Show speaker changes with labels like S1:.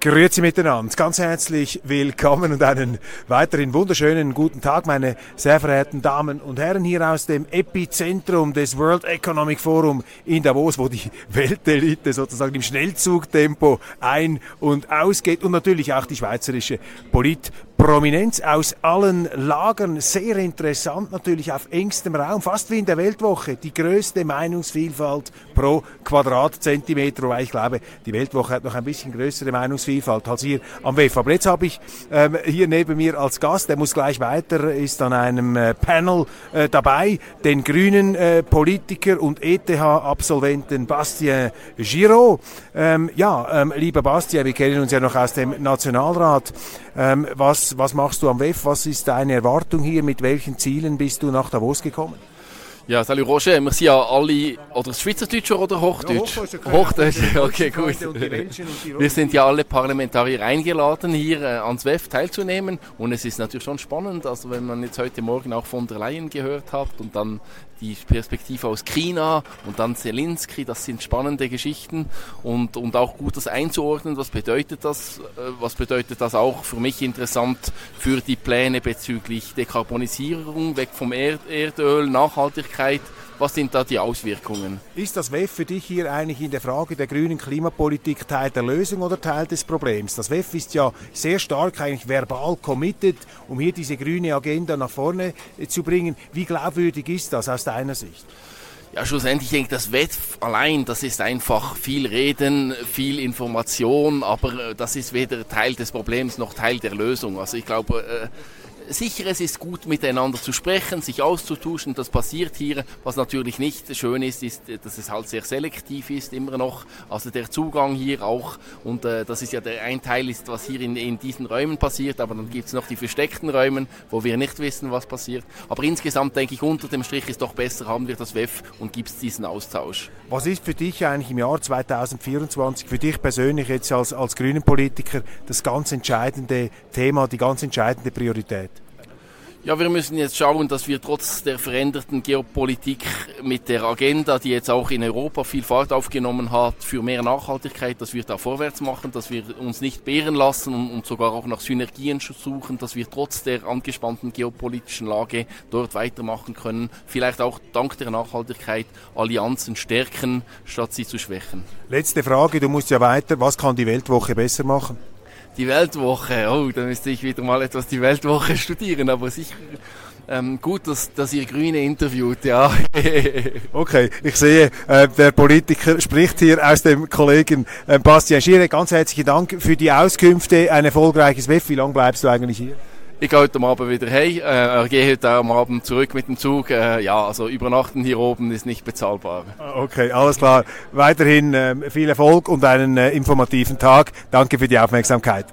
S1: Grüezi miteinander, ganz herzlich willkommen und einen weiteren wunderschönen guten Tag, meine sehr verehrten Damen und Herren, hier aus dem Epizentrum des World Economic Forum in Davos, wo die Weltelite sozusagen im Schnellzugtempo ein- und ausgeht und natürlich auch die schweizerische Politprominenz aus allen Lagern. Sehr interessant natürlich auf engstem Raum, fast wie in der Weltwoche, die größte Meinungsvielfalt pro Quadratzentimeter, wobei ich glaube, die Weltwoche hat noch ein bisschen größere Meinungsvielfalt als hier am WEF. Aber jetzt habe ich ähm, hier neben mir als Gast, der muss gleich weiter, ist an einem äh, Panel äh, dabei, den grünen äh, Politiker und ETH-Absolventen Bastien Giraud. Ähm, ja, ähm, lieber Bastien, wir kennen uns ja noch aus dem Nationalrat. Ähm, was, was machst du am WEF? Was ist deine Erwartung hier? Mit welchen Zielen bist du nach Davos gekommen?
S2: Ja, salut Roger, wir sind ja alle, oder Schweizerdeutsch oder Hochdeutsch? Ja, Hochdeutsch, okay, okay gut. Wir sind ja alle Parlamentarier eingeladen, hier äh, ans WEF teilzunehmen. Und es ist natürlich schon spannend, also wenn man jetzt heute Morgen auch von der Leyen gehört hat und dann die Perspektive aus China und dann Zelensky, das sind spannende Geschichten. Und, und auch gut das einzuordnen, was bedeutet das, äh, was bedeutet das auch für mich interessant für die Pläne bezüglich Dekarbonisierung, weg vom Erd Erdöl, Nachhaltigkeit, was sind da die Auswirkungen?
S1: Ist das WEF für dich hier eigentlich in der Frage der grünen Klimapolitik Teil der Lösung oder Teil des Problems? Das WEF ist ja sehr stark eigentlich verbal committed, um hier diese grüne Agenda nach vorne äh, zu bringen. Wie glaubwürdig ist das aus deiner Sicht?
S2: Ja, schlussendlich denke ich, das WEF allein, das ist einfach viel Reden, viel Information, aber äh, das ist weder Teil des Problems noch Teil der Lösung. Also ich glaube, äh, sicher, es ist gut miteinander zu sprechen, sich auszutauschen, das passiert hier. Was natürlich nicht schön ist, ist, dass es halt sehr selektiv ist, immer noch. Also der Zugang hier auch, und äh, das ist ja der ein Teil ist, was hier in, in diesen Räumen passiert, aber dann gibt es noch die versteckten Räume, wo wir nicht wissen, was passiert. Aber insgesamt denke ich, unter dem Strich ist doch besser, haben wir das WEF und gibt es diesen Austausch.
S1: Was ist für dich eigentlich im Jahr 2024, für dich persönlich jetzt als, als grünen Politiker, das ganz entscheidende Thema, die ganz entscheidende Priorität?
S2: Ja, wir müssen jetzt schauen, dass wir trotz der veränderten Geopolitik mit der Agenda, die jetzt auch in Europa viel Fahrt aufgenommen hat, für mehr Nachhaltigkeit, dass wir da vorwärts machen, dass wir uns nicht behren lassen und, und sogar auch nach Synergien suchen, dass wir trotz der angespannten geopolitischen Lage dort weitermachen können. Vielleicht auch dank der Nachhaltigkeit Allianzen stärken, statt sie zu schwächen.
S1: Letzte Frage, du musst ja weiter. Was kann die Weltwoche besser machen?
S2: Die Weltwoche. Oh, da müsste ich wieder mal etwas die Weltwoche studieren, aber sicher. Ähm, gut, dass, dass ihr Grüne interviewt, ja.
S1: okay, ich sehe, äh, der Politiker spricht hier aus dem Kollegen äh, Bastian Schiere. Ganz herzlichen Dank für die Auskünfte. Ein erfolgreiches WEF. Wie lange bleibst du eigentlich hier?
S2: Ich gehe heute Abend wieder heim, äh, gehe heute am Abend zurück mit dem Zug. Äh, ja, also übernachten hier oben ist nicht bezahlbar.
S1: Okay, alles klar. Weiterhin äh, viel Erfolg und einen äh, informativen Tag. Danke für die Aufmerksamkeit.